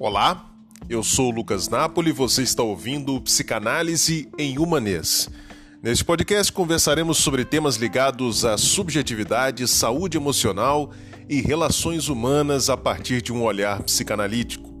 Olá, eu sou Lucas Napoli e você está ouvindo Psicanálise em Humanês. Neste podcast conversaremos sobre temas ligados à subjetividade, saúde emocional e relações humanas a partir de um olhar psicanalítico.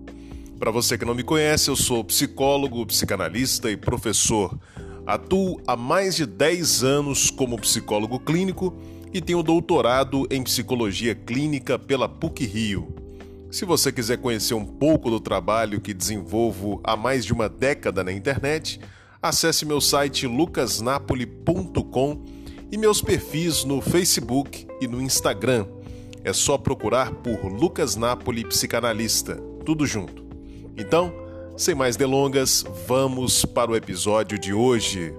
Para você que não me conhece, eu sou psicólogo, psicanalista e professor. Atuo há mais de 10 anos como psicólogo clínico e tenho doutorado em psicologia clínica pela PUC Rio. Se você quiser conhecer um pouco do trabalho que desenvolvo há mais de uma década na internet, acesse meu site lucasnapoli.com e meus perfis no Facebook e no Instagram. É só procurar por Lucas Napoli Psicanalista, tudo junto. Então, sem mais delongas, vamos para o episódio de hoje.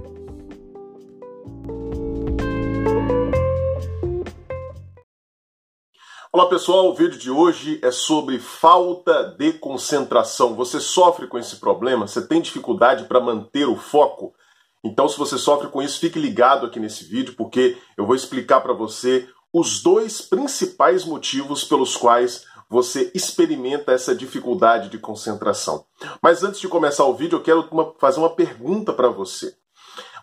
Olá pessoal, o vídeo de hoje é sobre falta de concentração. Você sofre com esse problema? Você tem dificuldade para manter o foco? Então, se você sofre com isso, fique ligado aqui nesse vídeo, porque eu vou explicar para você os dois principais motivos pelos quais você experimenta essa dificuldade de concentração. Mas antes de começar o vídeo, eu quero uma, fazer uma pergunta para você.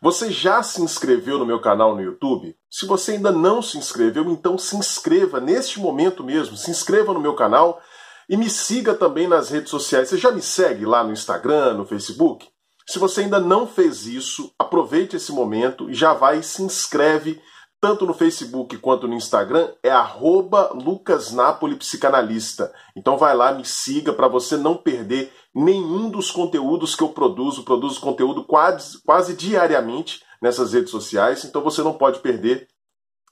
Você já se inscreveu no meu canal no YouTube? Se você ainda não se inscreveu, então se inscreva neste momento mesmo. Se inscreva no meu canal e me siga também nas redes sociais. Você já me segue lá no Instagram, no Facebook? Se você ainda não fez isso, aproveite esse momento e já vai e se inscreve tanto no Facebook quanto no Instagram, é arroba lucasnapolipsicanalista. Então vai lá, me siga para você não perder nenhum dos conteúdos que eu produzo. Produzo conteúdo quase, quase diariamente nessas redes sociais, então você não pode perder.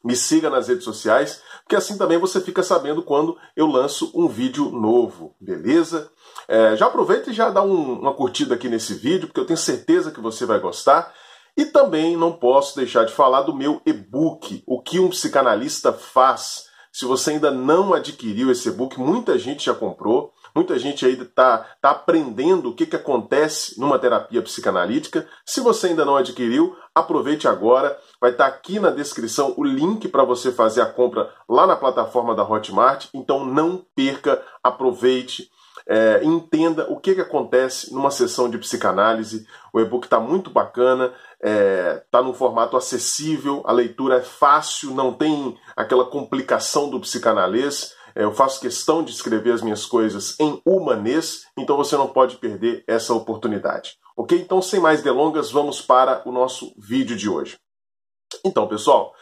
Me siga nas redes sociais, porque assim também você fica sabendo quando eu lanço um vídeo novo, beleza? É, já aproveita e já dá um, uma curtida aqui nesse vídeo, porque eu tenho certeza que você vai gostar. E também não posso deixar de falar do meu e-book, O que um psicanalista faz. Se você ainda não adquiriu esse e-book, muita gente já comprou, muita gente ainda está tá aprendendo o que, que acontece numa terapia psicanalítica. Se você ainda não adquiriu, aproveite agora. Vai estar tá aqui na descrição o link para você fazer a compra lá na plataforma da Hotmart. Então não perca, aproveite é, entenda o que, que acontece numa sessão de psicanálise. O e-book está muito bacana, está é, tá num formato acessível, a leitura é fácil, não tem aquela complicação do psicanalês. É, eu faço questão de escrever as minhas coisas em humanês, então você não pode perder essa oportunidade. Ok? Então, sem mais delongas, vamos para o nosso vídeo de hoje. Então, pessoal,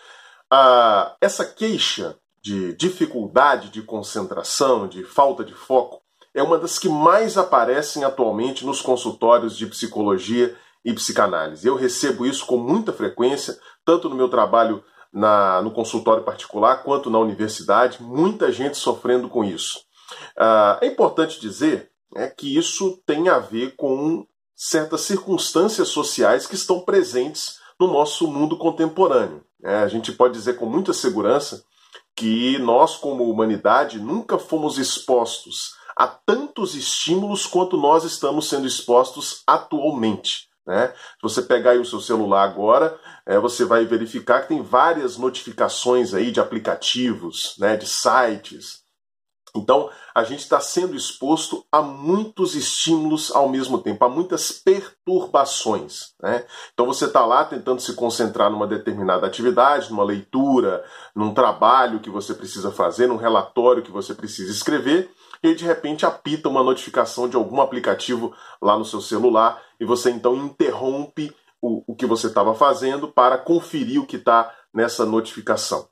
uh, essa queixa de dificuldade de concentração, de falta de foco, é uma das que mais aparecem atualmente nos consultórios de psicologia e psicanálise. Eu recebo isso com muita frequência, tanto no meu trabalho na, no consultório particular quanto na universidade, muita gente sofrendo com isso. Uh, é importante dizer é, que isso tem a ver com certas circunstâncias sociais que estão presentes no nosso mundo contemporâneo. É, a gente pode dizer com muita segurança que nós, como humanidade, nunca fomos expostos a tantos estímulos quanto nós estamos sendo expostos atualmente. Né? Se você pegar o seu celular agora, é, você vai verificar que tem várias notificações aí de aplicativos, né, de sites. Então, a gente está sendo exposto a muitos estímulos ao mesmo tempo, a muitas perturbações. Né? Então, você está lá tentando se concentrar numa determinada atividade, numa leitura, num trabalho que você precisa fazer, num relatório que você precisa escrever, e de repente apita uma notificação de algum aplicativo lá no seu celular e você então interrompe o, o que você estava fazendo para conferir o que está nessa notificação.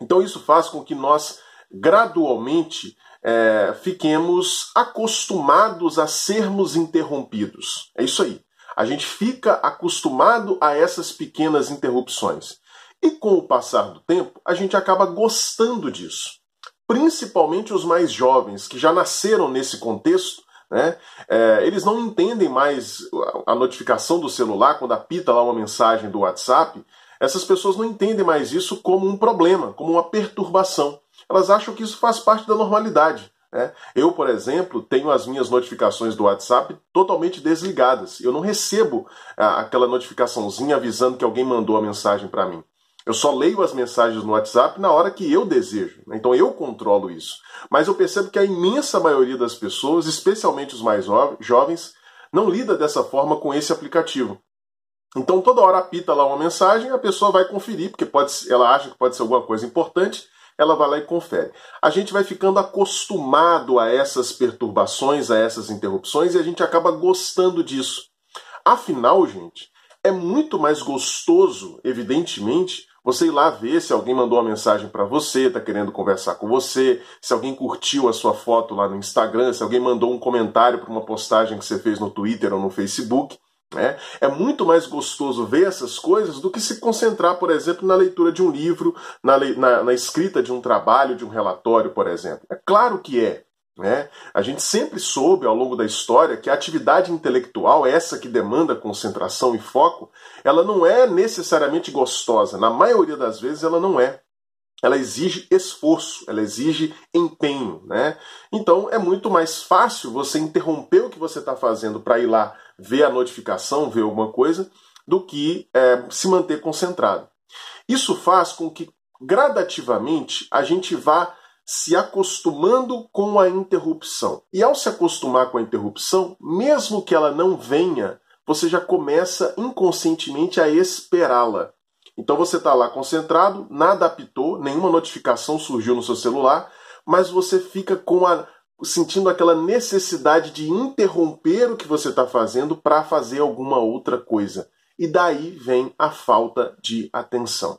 Então isso faz com que nós gradualmente é, fiquemos acostumados a sermos interrompidos. É isso aí. A gente fica acostumado a essas pequenas interrupções. E com o passar do tempo, a gente acaba gostando disso principalmente os mais jovens, que já nasceram nesse contexto, né? É, eles não entendem mais a notificação do celular quando apita lá uma mensagem do WhatsApp. Essas pessoas não entendem mais isso como um problema, como uma perturbação. Elas acham que isso faz parte da normalidade. Né? Eu, por exemplo, tenho as minhas notificações do WhatsApp totalmente desligadas. Eu não recebo ah, aquela notificaçãozinha avisando que alguém mandou a mensagem para mim. Eu só leio as mensagens no WhatsApp na hora que eu desejo. Né? Então eu controlo isso. Mas eu percebo que a imensa maioria das pessoas, especialmente os mais jovens, não lida dessa forma com esse aplicativo. Então toda hora apita lá uma mensagem, a pessoa vai conferir, porque pode, ela acha que pode ser alguma coisa importante, ela vai lá e confere. A gente vai ficando acostumado a essas perturbações, a essas interrupções, e a gente acaba gostando disso. Afinal, gente, é muito mais gostoso, evidentemente, você ir lá ver se alguém mandou uma mensagem para você, está querendo conversar com você, se alguém curtiu a sua foto lá no Instagram, se alguém mandou um comentário para uma postagem que você fez no Twitter ou no Facebook. Né? É muito mais gostoso ver essas coisas do que se concentrar, por exemplo, na leitura de um livro, na, na, na escrita de um trabalho, de um relatório, por exemplo. É claro que é. Né? A gente sempre soube ao longo da história que a atividade intelectual, essa que demanda concentração e foco, ela não é necessariamente gostosa. Na maioria das vezes ela não é. Ela exige esforço, ela exige empenho. Né? Então é muito mais fácil você interromper o que você está fazendo para ir lá ver a notificação, ver alguma coisa, do que é, se manter concentrado. Isso faz com que gradativamente a gente vá se acostumando com a interrupção. E ao se acostumar com a interrupção, mesmo que ela não venha, você já começa inconscientemente a esperá-la. Então você está lá concentrado, nada apitou, nenhuma notificação surgiu no seu celular, mas você fica com a sentindo aquela necessidade de interromper o que você está fazendo para fazer alguma outra coisa. E daí vem a falta de atenção.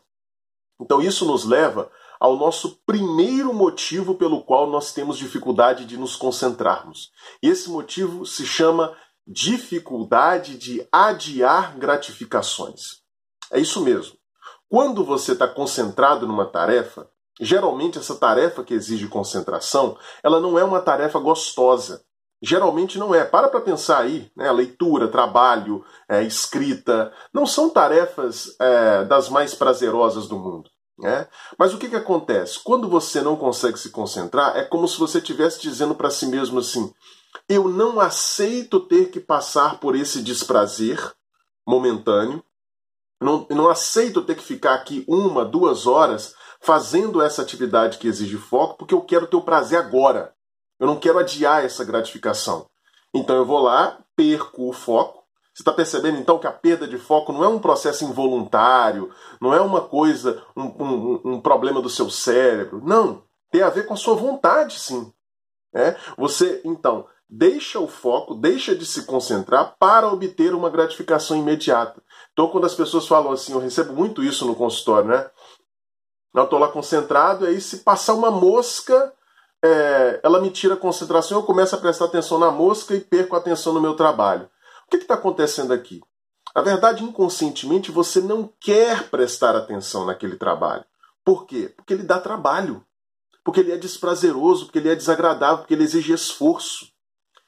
Então isso nos leva ao nosso primeiro motivo pelo qual nós temos dificuldade de nos concentrarmos. E esse motivo se chama dificuldade de adiar gratificações. É isso mesmo. Quando você está concentrado numa tarefa, geralmente essa tarefa que exige concentração, ela não é uma tarefa gostosa. Geralmente não é. Para para pensar aí, né? leitura, trabalho, é, escrita, não são tarefas é, das mais prazerosas do mundo. Né? Mas o que, que acontece? Quando você não consegue se concentrar, é como se você estivesse dizendo para si mesmo assim: eu não aceito ter que passar por esse desprazer momentâneo, não, não aceito ter que ficar aqui uma, duas horas fazendo essa atividade que exige foco, porque eu quero ter o prazer agora. Eu não quero adiar essa gratificação. Então eu vou lá, perco o foco, você está percebendo então que a perda de foco não é um processo involuntário, não é uma coisa, um, um, um problema do seu cérebro. Não. Tem a ver com a sua vontade, sim. É? Você, então, deixa o foco, deixa de se concentrar para obter uma gratificação imediata. Então, quando as pessoas falam assim, eu recebo muito isso no consultório, né? Eu estou lá concentrado, aí se passar uma mosca, é, ela me tira a concentração, eu começo a prestar atenção na mosca e perco a atenção no meu trabalho. O que está acontecendo aqui? Na verdade, inconscientemente, você não quer prestar atenção naquele trabalho. Por quê? Porque ele dá trabalho. Porque ele é desprazeroso, porque ele é desagradável, porque ele exige esforço.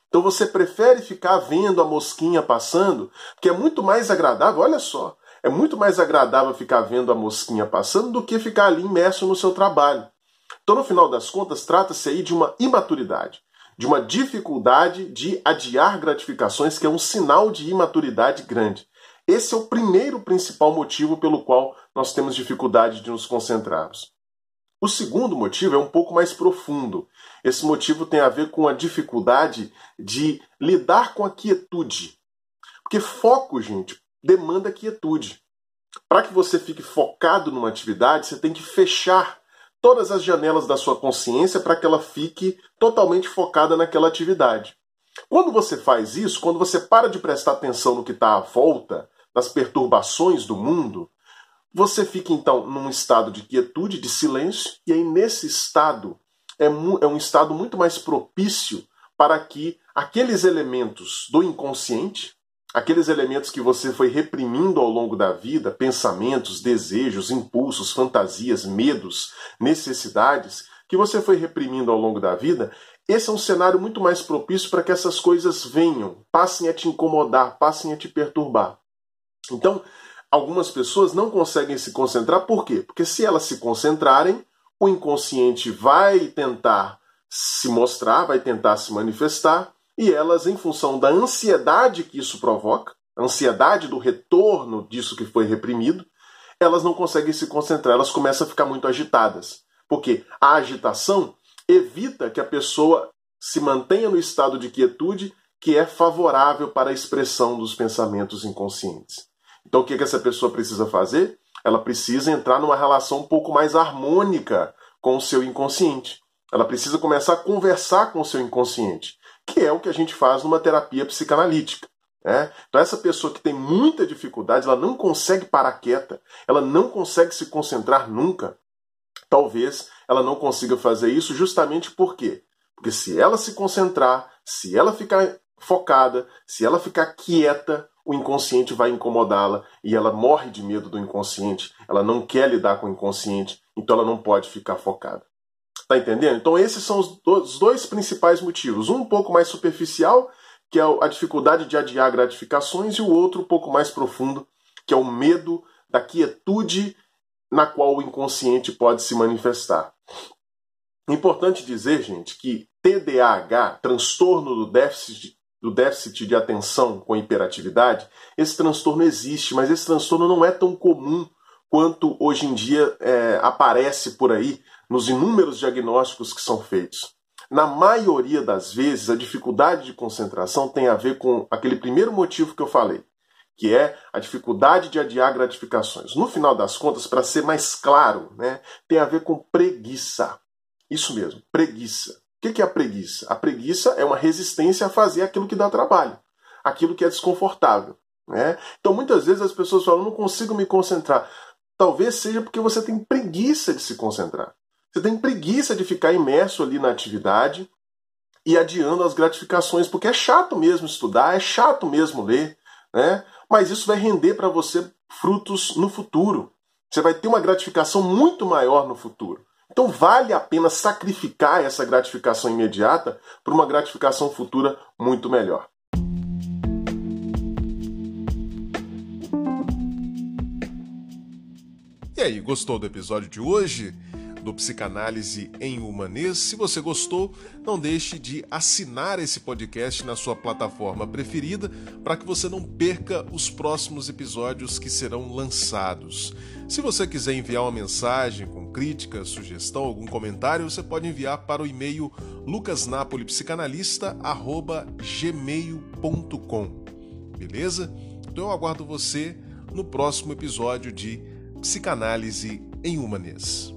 Então você prefere ficar vendo a mosquinha passando, que é muito mais agradável, olha só, é muito mais agradável ficar vendo a mosquinha passando do que ficar ali imerso no seu trabalho. Então, no final das contas, trata-se aí de uma imaturidade de uma dificuldade de adiar gratificações, que é um sinal de imaturidade grande. Esse é o primeiro principal motivo pelo qual nós temos dificuldade de nos concentrarmos. O segundo motivo é um pouco mais profundo. Esse motivo tem a ver com a dificuldade de lidar com a quietude. Porque foco, gente, demanda quietude. Para que você fique focado numa atividade, você tem que fechar todas as janelas da sua consciência para que ela fique totalmente focada naquela atividade. Quando você faz isso, quando você para de prestar atenção no que está à volta, nas perturbações do mundo, você fica então num estado de quietude, de silêncio, e aí nesse estado é, é um estado muito mais propício para que aqueles elementos do inconsciente, aqueles elementos que você foi reprimindo ao longo da vida, pensamentos, desejos, impulsos, fantasias, medos, necessidades, que você foi reprimindo ao longo da vida, esse é um cenário muito mais propício para que essas coisas venham, passem a te incomodar, passem a te perturbar. Então, algumas pessoas não conseguem se concentrar, por quê? Porque se elas se concentrarem, o inconsciente vai tentar se mostrar, vai tentar se manifestar, e elas, em função da ansiedade que isso provoca, a ansiedade do retorno disso que foi reprimido, elas não conseguem se concentrar, elas começam a ficar muito agitadas. Porque a agitação evita que a pessoa se mantenha no estado de quietude que é favorável para a expressão dos pensamentos inconscientes. Então, o que, que essa pessoa precisa fazer? Ela precisa entrar numa relação um pouco mais harmônica com o seu inconsciente. Ela precisa começar a conversar com o seu inconsciente, que é o que a gente faz numa terapia psicanalítica. Né? Então, essa pessoa que tem muita dificuldade, ela não consegue parar quieta, ela não consegue se concentrar nunca. Talvez ela não consiga fazer isso justamente por quê? Porque se ela se concentrar, se ela ficar focada, se ela ficar quieta, o inconsciente vai incomodá-la e ela morre de medo do inconsciente, ela não quer lidar com o inconsciente, então ela não pode ficar focada. Tá entendendo? Então esses são os dois principais motivos. Um um pouco mais superficial, que é a dificuldade de adiar gratificações, e o outro um pouco mais profundo, que é o medo da quietude na qual o inconsciente pode se manifestar. Importante dizer, gente, que TDAH, transtorno do déficit, do déficit de atenção com hiperatividade, esse transtorno existe, mas esse transtorno não é tão comum quanto hoje em dia é, aparece por aí nos inúmeros diagnósticos que são feitos. Na maioria das vezes, a dificuldade de concentração tem a ver com aquele primeiro motivo que eu falei, que é a dificuldade de adiar gratificações. No final das contas, para ser mais claro, né, tem a ver com preguiça. Isso mesmo, preguiça. O que é a preguiça? A preguiça é uma resistência a fazer aquilo que dá trabalho, aquilo que é desconfortável. Né? Então, muitas vezes as pessoas falam: não consigo me concentrar. Talvez seja porque você tem preguiça de se concentrar. Você tem preguiça de ficar imerso ali na atividade e adiando as gratificações, porque é chato mesmo estudar, é chato mesmo ler, né? Mas isso vai render para você frutos no futuro. Você vai ter uma gratificação muito maior no futuro. Então vale a pena sacrificar essa gratificação imediata por uma gratificação futura muito melhor. E aí, gostou do episódio de hoje? Do Psicanálise em Humanês. Se você gostou, não deixe de assinar esse podcast na sua plataforma preferida para que você não perca os próximos episódios que serão lançados. Se você quiser enviar uma mensagem com crítica, sugestão, algum comentário, você pode enviar para o e-mail lucasnapolipsicanalista@gmail.com. Beleza? Então eu aguardo você no próximo episódio de Psicanálise em Humanês.